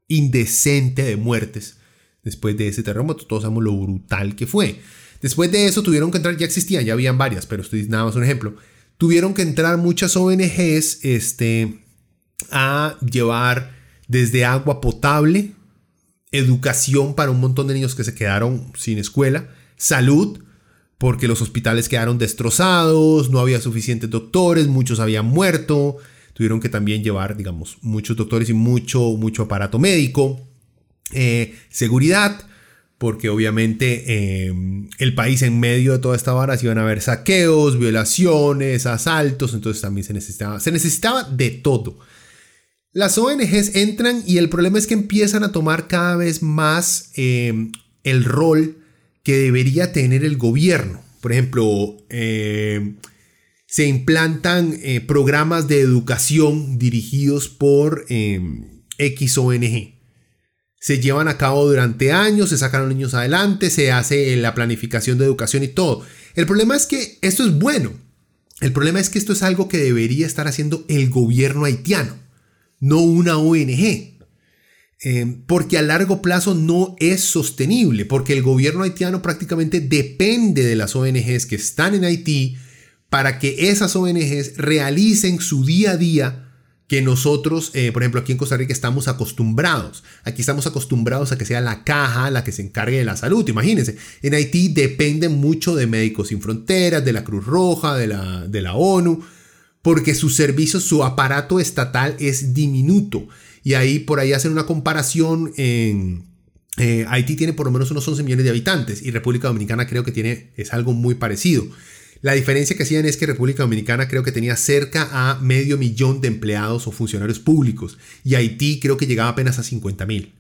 indecente de muertes después de ese terremoto. Todos sabemos lo brutal que fue. Después de eso tuvieron que entrar, ya existían, ya habían varias, pero estoy nada más un ejemplo. Tuvieron que entrar muchas ONGs este, a llevar desde agua potable, educación para un montón de niños que se quedaron sin escuela, salud, porque los hospitales quedaron destrozados, no había suficientes doctores, muchos habían muerto, tuvieron que también llevar, digamos, muchos doctores y mucho, mucho aparato médico, eh, seguridad, porque obviamente eh, el país en medio de toda esta vara iban a haber saqueos, violaciones, asaltos, entonces también se necesitaba, se necesitaba de todo. Las ONGs entran y el problema es que empiezan a tomar cada vez más eh, el rol que debería tener el gobierno. Por ejemplo, eh, se implantan eh, programas de educación dirigidos por eh, X ONG. Se llevan a cabo durante años, se sacan los niños adelante, se hace la planificación de educación y todo. El problema es que esto es bueno. El problema es que esto es algo que debería estar haciendo el gobierno haitiano, no una ONG. Em, porque a largo plazo no es sostenible, porque el gobierno haitiano prácticamente depende de las ONGs que están en Haití para que esas ONGs realicen su día a día que nosotros, eh, por ejemplo, aquí en Costa Rica estamos acostumbrados. Aquí estamos acostumbrados a que sea la caja la que se encargue de la salud. Imagínense, en Haití dependen mucho de Médicos Sin Fronteras, de la Cruz Roja, de la, de la ONU, porque su servicio, su aparato estatal es diminuto. Y ahí por ahí hacen una comparación en... Eh, Haití tiene por lo menos unos 11 millones de habitantes y República Dominicana creo que tiene, es algo muy parecido. La diferencia que hacían es que República Dominicana creo que tenía cerca a medio millón de empleados o funcionarios públicos y Haití creo que llegaba apenas a 50 mil.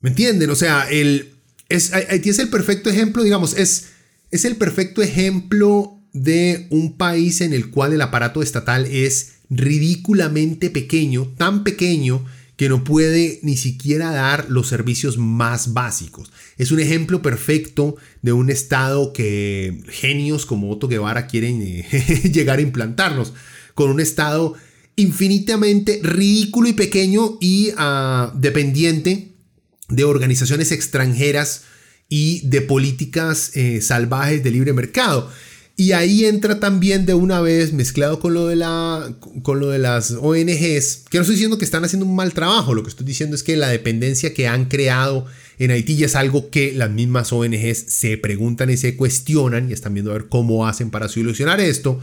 ¿Me entienden? O sea, el, es, Haití es el perfecto ejemplo, digamos, es, es el perfecto ejemplo de un país en el cual el aparato estatal es ridículamente pequeño, tan pequeño que no puede ni siquiera dar los servicios más básicos. Es un ejemplo perfecto de un estado que genios como Otto Guevara quieren eh, <laughs> llegar a implantarnos, con un estado infinitamente ridículo y pequeño y ah, dependiente de organizaciones extranjeras y de políticas eh, salvajes de libre mercado. Y ahí entra también de una vez, mezclado con lo, de la, con lo de las ONGs, que no estoy diciendo que están haciendo un mal trabajo, lo que estoy diciendo es que la dependencia que han creado en Haití ya es algo que las mismas ONGs se preguntan y se cuestionan y están viendo a ver cómo hacen para solucionar esto.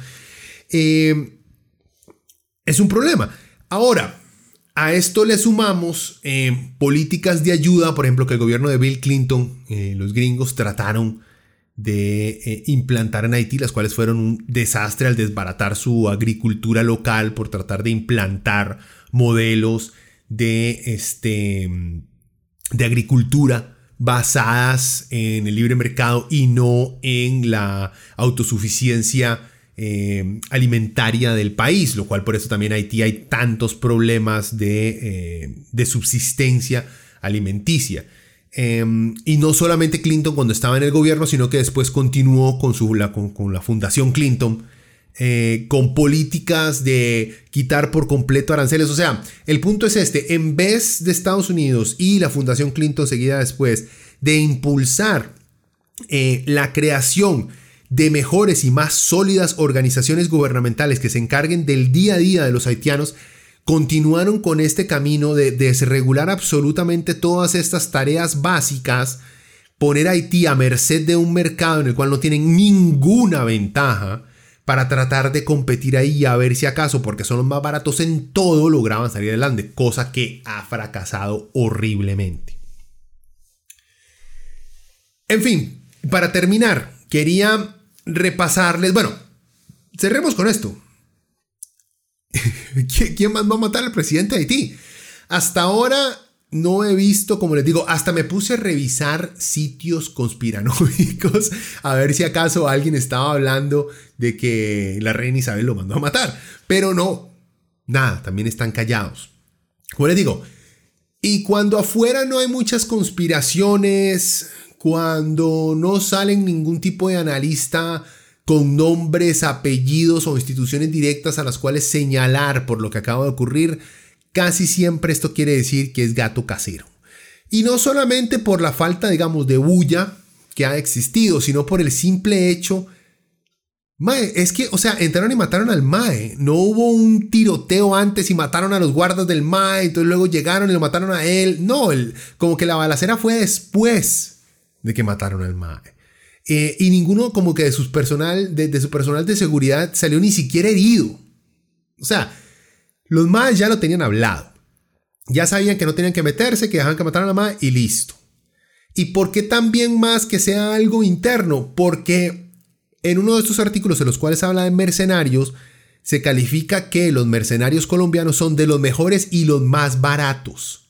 Eh, es un problema. Ahora, a esto le sumamos eh, políticas de ayuda, por ejemplo, que el gobierno de Bill Clinton, eh, los gringos trataron de eh, implantar en Haití, las cuales fueron un desastre al desbaratar su agricultura local por tratar de implantar modelos de, este, de agricultura basadas en el libre mercado y no en la autosuficiencia eh, alimentaria del país, lo cual por eso también Haití hay tantos problemas de, eh, de subsistencia alimenticia. Em, y no solamente Clinton cuando estaba en el gobierno, sino que después continuó con, su, la, con, la Fundación Clinton, eh, con políticas de quitar por completo aranceles. O sea, el punto es este, en vez de Estados Unidos y la Fundación Clinton seguida después de impulsar eh, la creación de mejores y más sólidas organizaciones gubernamentales que se encarguen del día a día de los haitianos, continuaron con este camino de desregular absolutamente todas estas tareas básicas, poner a Haití a merced de un mercado en el cual no tienen ninguna ventaja para tratar de competir ahí a ver si acaso, porque son los más baratos en todo, lograban salir adelante, cosa que ha fracasado horriblemente. En fin, para terminar, quería repasarles, bueno, cerremos con esto. <laughs> ¿Quién más va a matar al presidente de Haití? Hasta ahora no he visto, como les digo, hasta me puse a revisar sitios conspiranoicos <laughs> a ver si acaso alguien estaba hablando de que la reina Isabel lo mandó a matar. Pero no, nada, también están callados. Como les digo, y cuando afuera no hay muchas conspiraciones, cuando no salen ningún tipo de analista con nombres, apellidos o instituciones directas a las cuales señalar por lo que acaba de ocurrir, casi siempre esto quiere decir que es gato casero. Y no solamente por la falta, digamos, de bulla que ha existido, sino por el simple hecho Mae, es que, o sea, entraron y mataron al Mae. No hubo un tiroteo antes y mataron a los guardas del Mae, entonces luego llegaron y lo mataron a él. No, el, como que la balacera fue después de que mataron al Mae. Eh, y ninguno como que de, sus personal, de, su personal de seguridad salió ni siquiera herido. O sea, los más ya lo tenían hablado. Ya sabían que no tenían que meterse, que dejaban que mataran a la MAE y listo. ¿Y por qué también más que sea algo interno? Porque en uno de estos artículos en los cuales habla de mercenarios, se califica que los mercenarios colombianos son de los mejores y los más baratos.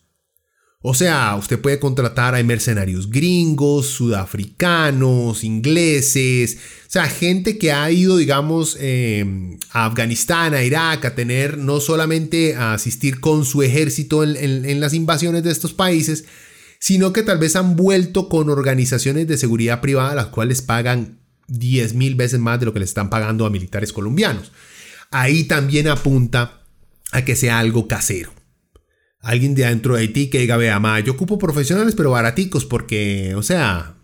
O sea, usted puede contratar a mercenarios gringos, sudafricanos, ingleses, o sea, gente que ha ido, digamos, em, a Afganistán, a Irak, a tener no solamente a asistir con su ejército en, las invasiones de estos países, sino que tal vez han vuelto con organizaciones de seguridad privada, las cuales pagan 10 mil veces más de lo que le están pagando a militares colombianos. Ahí también apunta a que sea algo casero alguien de adentro de Haití que diga, vea, ma, yo ocupo profesionales pero baraticos porque, o sea,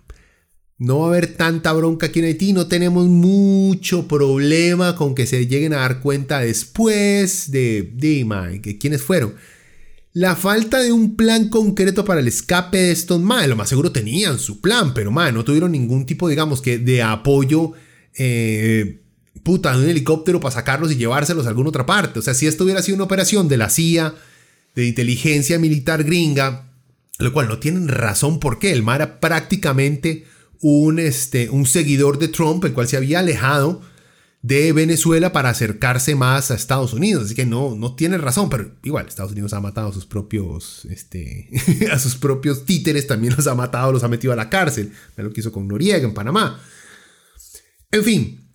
no va a haber tanta bronca aquí en Haití, no tenemos mucho problema con que se lleguen a dar cuenta después de, de ma, quiénes fueron. La falta de un plan concreto para el escape de estos ma, lo más seguro tenían su plan, pero ma, no tuvieron ningún tipo, digamos, que de apoyo, eh, puta, de un helicóptero para sacarlos y llevárselos a alguna otra parte. O sea, si esto hubiera sido una operación de la CIA, de inteligencia militar gringa, lo cual no tienen razón porque el mar era prácticamente un, este, un seguidor de Trump, el cual se había alejado de Venezuela para acercarse más a Estados Unidos. Así que no, no tiene razón, pero igual Estados Unidos ha matado a sus propios, este, <laughs> a sus propios títeres, también los ha matado, los ha metido a la cárcel. Me lo que hizo con Noriega en Panamá. En fin,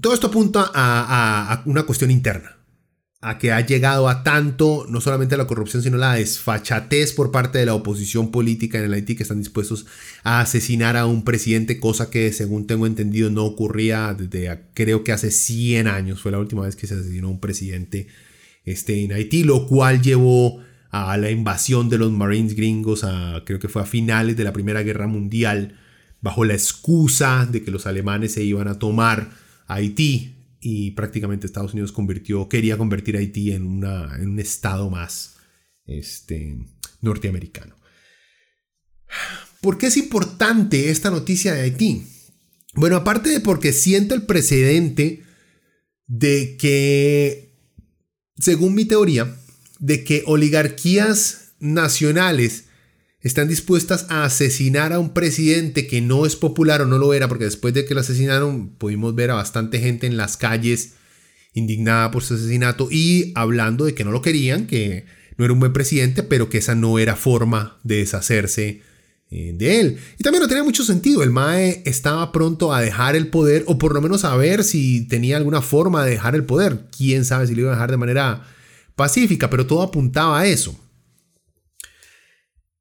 todo esto apunta a una cuestión interna a que ha llegado a tanto, no solamente la corrupción, sino la desfachatez por parte de la oposición política en el Haití, que están dispuestos a asesinar a un presidente, cosa que según tengo entendido no ocurría desde creo que hace 100 años, fue la última vez que se asesinó un presidente este, en Haití, lo cual llevó a la invasión de los Marines gringos, a, creo que fue a finales de la Primera Guerra Mundial, bajo la excusa de que los alemanes se iban a tomar Haití y prácticamente Estados Unidos convirtió, quería convertir Haití en, una, en un estado más este, norteamericano. ¿Por qué es importante esta noticia de Haití? Bueno, aparte de porque siente el precedente de que según mi teoría, de que oligarquías nacionales están dispuestas a asesinar a un presidente que no es popular o no lo era, porque después de que lo asesinaron pudimos ver a bastante gente en las calles indignada por su asesinato y hablando de que no lo querían, que no era un buen presidente, pero que esa no era forma de deshacerse eh, de él. Y también no tenía mucho sentido, el Mae estaba pronto a dejar el poder, o por lo menos a ver si tenía alguna forma de dejar el poder. Quién sabe si lo iba a dejar de manera pacífica, pero todo apuntaba a eso.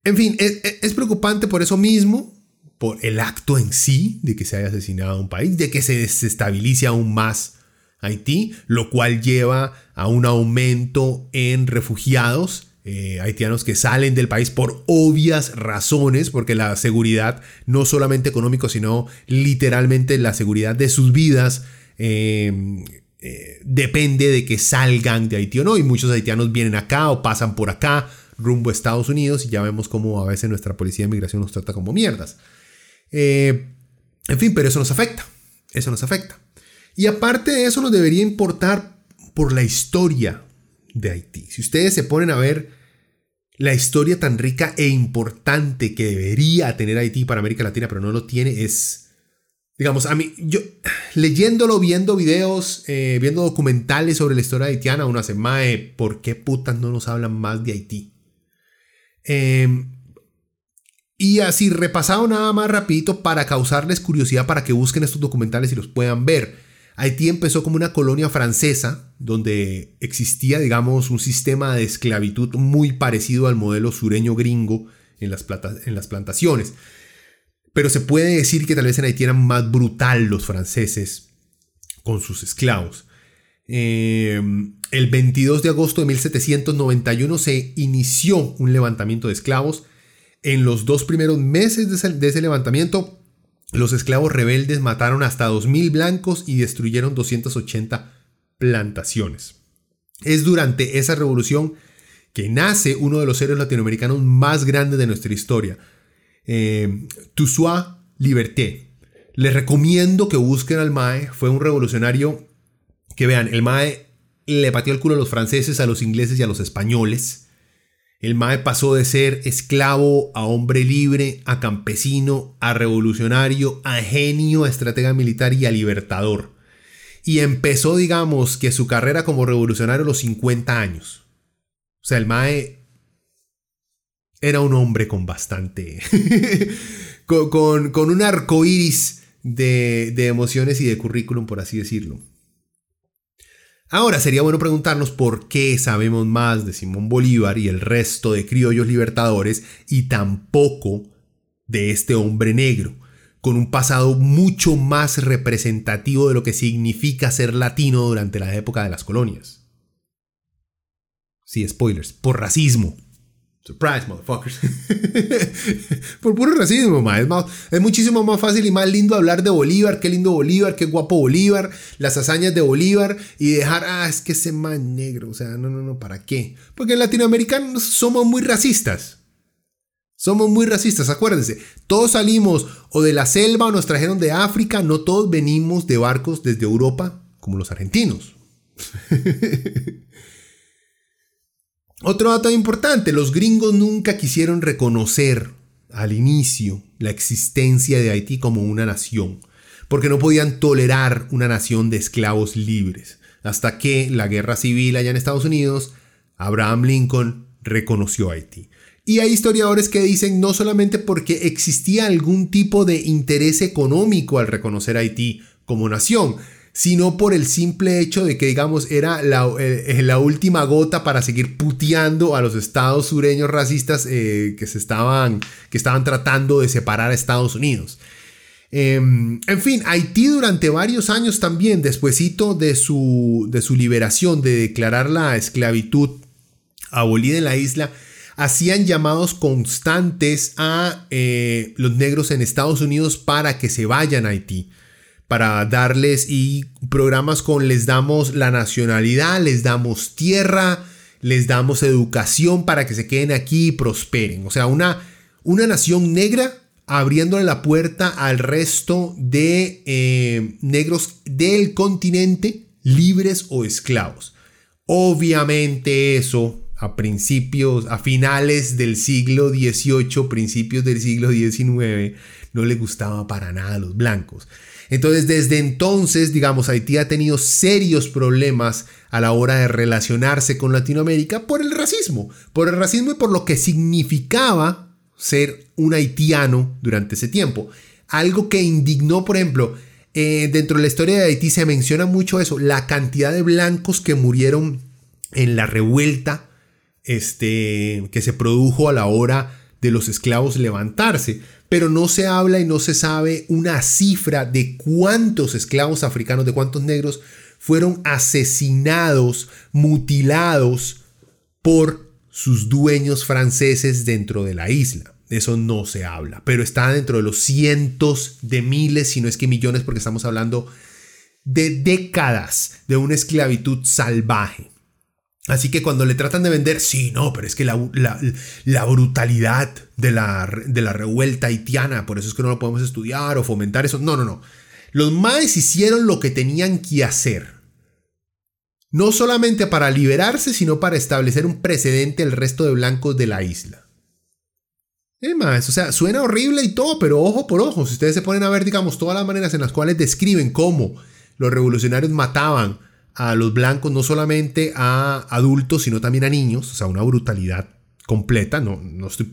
En fin, es, preocupante por eso mismo, por el acto en sí de que se haya asesinado a un país, de que se desestabilice aún más Haití, lo cual lleva a un aumento en refugiados. Eh, haitianos que salen del país por obvias razones, porque la seguridad, no solamente económico, sino literalmente la seguridad de sus vidas, em, eh, depende de que salgan de Haití o no. Y muchos haitianos vienen acá o pasan por acá rumbo a Estados Unidos y ya vemos cómo a veces nuestra policía de migración nos trata como mierdas. Eh, en fin, pero eso nos afecta. Eso nos afecta. Y aparte de eso nos debería importar por la historia de Haití. Si ustedes se ponen a ver la historia tan rica e importante que debería tener Haití para América Latina, pero no lo tiene, es, digamos, a mí, yo leyéndolo, viendo videos, eh, viendo documentales sobre la historia haitiana, uno hace, mae, ¿por qué putas no nos hablan más de Haití? Em, y así repasado nada más rapidito para causarles curiosidad para que busquen estos documentales y los puedan ver. Haití empezó como una colonia francesa donde existía, digamos, un sistema de esclavitud muy parecido al modelo sureño gringo en las, plantaciones. Pero se puede decir que tal vez en Haití eran más brutal los franceses con sus esclavos. Em, el 22 de agosto de 1791 se inició un levantamiento de esclavos. En los dos primeros meses de ese, levantamiento, los esclavos rebeldes mataron hasta 2.000 blancos y destruyeron 280 plantaciones. Es durante esa revolución que nace uno de los héroes latinoamericanos más grandes de nuestra historia, eh, Toussaint Liberté. Les recomiendo que busquen al MAE, fue un revolucionario que vean, el Mae le pateó el culo a los franceses, a los ingleses y a los españoles. El Mae pasó de ser esclavo a hombre libre, a campesino, a revolucionario, a genio, a estratega militar y a libertador. Y empezó, digamos, que su carrera como revolucionario a los 50 años. O sea, el Mae era un hombre con bastante. <laughs> con, un arco iris de emociones y de currículum, por así decirlo. Ahora sería bueno preguntarnos por qué sabemos más de Simón Bolívar y el resto de criollos libertadores y tampoco de este hombre negro, con un pasado mucho más representativo de lo que significa ser latino durante la época de las colonias. Sí, spoilers, por racismo. Surprise, motherfuckers. <laughs> Por puro racismo, ma. Es, es, muchísimo más fácil y más lindo hablar de Bolívar. Qué lindo Bolívar, qué guapo Bolívar. Las hazañas de Bolívar. Y dejar, ah, es que ese man negro. O sea, no, no, no, ¿para qué? Porque en latinoamericanos somos muy racistas. Somos muy racistas, acuérdense. Todos salimos o de la selva o nos trajeron de África. No todos venimos de barcos desde Europa, como los argentinos. <laughs> Otro dato importante, los gringos nunca quisieron reconocer al inicio la existencia de Haití como una nación, porque no podían tolerar una nación de esclavos libres, hasta que la guerra civil allá en Estados Unidos, Abraham Lincoln reconoció Haití. Y hay historiadores que dicen no solamente porque existía algún tipo de interés económico al reconocer Haití como nación, sino por el simple hecho de que, digamos, era la, eh, la última gota para seguir puteando a los estados sureños racistas eh, que, se estaban, que estaban tratando de separar a Estados Unidos. Em, en fin, Haití durante varios años también, despuesito de su, de su liberación, de declarar la esclavitud abolida en la isla, hacían llamados constantes a eh, los negros en Estados Unidos para que se vayan a Haití para darles y programas con les damos la nacionalidad, les damos tierra, les damos educación para que se queden aquí y prosperen. O sea, una, una nación negra abriéndole la puerta al resto de eh, negros del continente, libres o esclavos. Obviamente eso a principios, a finales del siglo XVIII, principios del siglo XIX, no le gustaba para nada a los blancos. Entonces, desde entonces, digamos, Haití ha tenido serios problemas a la hora de relacionarse con Latinoamérica por el racismo, por el racismo y por lo que significaba ser un haitiano durante ese tiempo. Algo que indignó, por ejemplo, eh, dentro de la historia de Haití se menciona mucho eso, la cantidad de blancos que murieron en la revuelta este, que se produjo a la hora de los esclavos levantarse, pero no se habla y no se sabe una cifra de cuántos esclavos africanos, de cuántos negros fueron asesinados, mutilados por sus dueños franceses dentro de la isla. Eso no se habla, pero está dentro de los cientos de miles, si no es que millones, porque estamos hablando de décadas de una esclavitud salvaje. Así que cuando le tratan de vender, sí, no, pero es que la, brutalidad de la, revuelta haitiana, por eso es que no lo podemos estudiar o fomentar eso. No, no, no. Los maes hicieron lo que tenían que hacer. No solamente para liberarse, sino para establecer un precedente el resto de blancos de la isla. Es más, o sea, suena horrible y todo, pero ojo por ojo, si ustedes se ponen a ver, digamos, todas las maneras en las cuales describen cómo los revolucionarios mataban a los blancos, no solamente a adultos, sino también a niños, o sea, una brutalidad completa. No, no estoy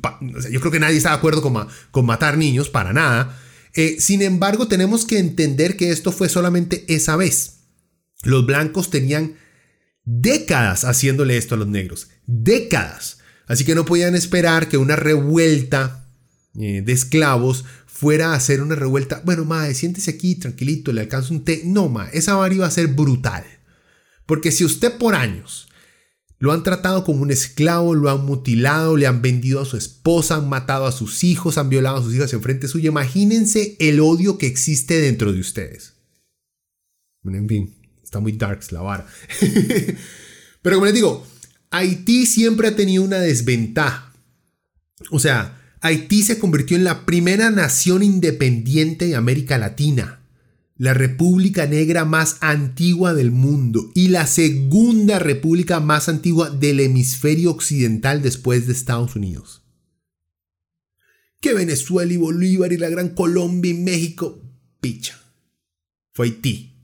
yo creo que nadie está de acuerdo con, con matar niños, para nada. Eh, sin embargo, tenemos que entender que esto fue solamente esa vez. Los blancos tenían décadas haciéndole esto a los negros, décadas. Así que no podían esperar que una revuelta eh, de esclavos fuera a hacer una revuelta. Bueno, madre, siéntese aquí tranquilito, le alcanzo un té. No, ma, esa varia iba a ser brutal. Porque si usted por años lo han tratado como un esclavo, lo han mutilado, le han vendido a su esposa, han matado a sus hijos, han violado a sus hijas en frente suyo, imagínense el odio que existe dentro de ustedes. en fin, está muy darks la vara. <laughs> Pero como les digo, Haití siempre ha tenido una desventaja. O sea, Haití se convirtió en la primera nación independiente de América Latina la república negra más antigua del mundo y la segunda república más antigua del hemisferio occidental después de Estados Unidos. Que Venezuela y Bolívar y la Gran Colombia y México, picha. Fue Haití.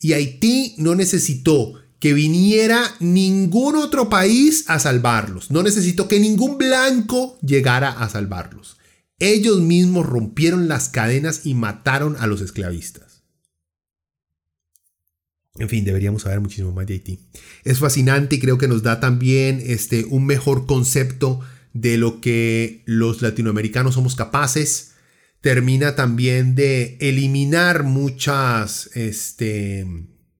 Y Haití no necesitó que viniera ningún otro país a salvarlos. No necesitó que ningún blanco llegara a salvarlos. Ellos mismos rompieron las cadenas y mataron a los esclavistas. En fin, deberíamos saber muchísimo más de Haití. Es fascinante y creo que nos da también este, un mejor concepto de lo que los latinoamericanos somos capaces. Termina también de eliminar muchas, este,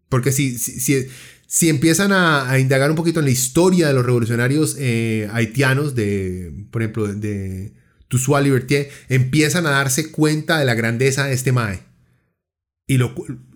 porque si, si, si, empiezan a, indagar un poquito en la historia de los revolucionarios eh, haitianos, de, por ejemplo, de, Toussaint Liberté, empiezan a darse cuenta de la grandeza de este Mae. Y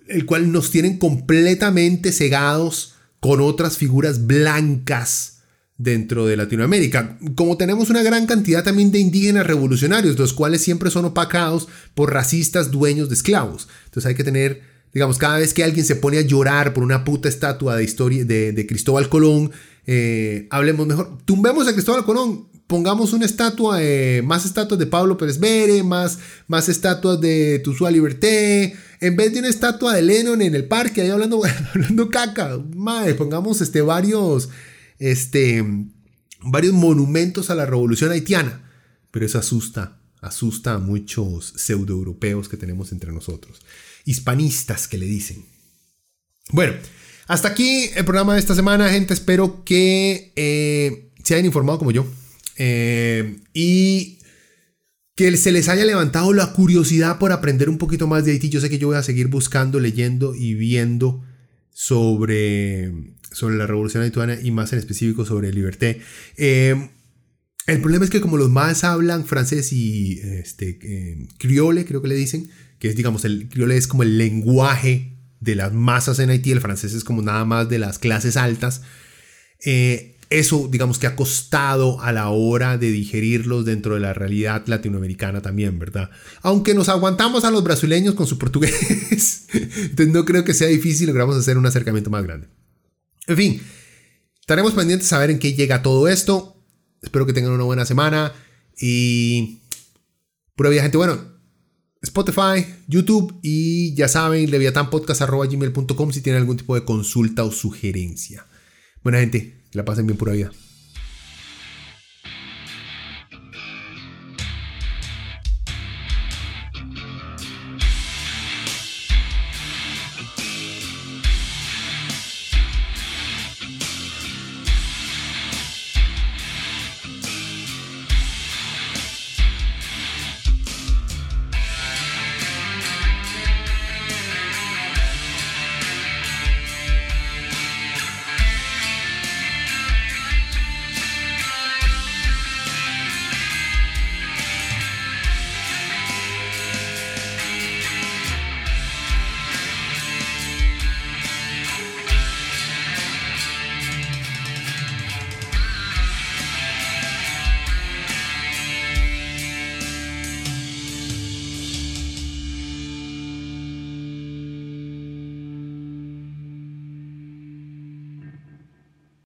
el cual nos tienen completamente cegados con otras figuras blancas dentro de Latinoamérica. Como tenemos una gran cantidad también de indígenas revolucionarios, los cuales siempre son opacados por racistas dueños de esclavos. Entonces hay que tener, digamos, cada vez que alguien se pone a llorar por una puta estatua de historia de, Cristóbal Colón, eh, hablemos mejor, tumbemos a Cristóbal Colón, pongamos una estatua, más estatuas de Pablo Pérez Vere, más, más estatuas de Tusua Liberté, en vez de una estatua de Lennon en el parque, ahí hablando, <laughs> hablando caca, madre, pongamos este, varios, este, varios monumentos a la revolución haitiana. Pero eso asusta, asusta a muchos pseudoeuropeos que tenemos entre nosotros, hispanistas que le dicen. Bueno, hasta aquí el programa de esta semana, gente. Espero que eh, se hayan informado como yo eh, y que se les haya levantado la curiosidad por aprender un poquito más de Haití. Yo sé que yo voy a seguir buscando, leyendo y viendo sobre, sobre la revolución haitiana y más en específico sobre Liberté. Eh, el problema es que como los más hablan francés y este, eh, criole, creo que le dicen, que es, digamos, el criole es como el lenguaje de las masas en Haití, el francés es como nada más de las clases altas. Eh, eso, digamos que ha costado a la hora de digerirlos dentro de la realidad latinoamericana también, ¿verdad? Aunque nos aguantamos a los brasileños con su portugués, <laughs> entonces no creo que sea difícil, logramos hacer un acercamiento más grande. En fin, estaremos pendientes a saber en qué llega todo esto. Espero que tengan una buena semana y pura vida, gente. Bueno, Spotify, YouTube y ya saben, leviatanpodcast.gmail.com si tienen algún tipo de consulta o sugerencia. Buena gente, la pasen bien pura vida.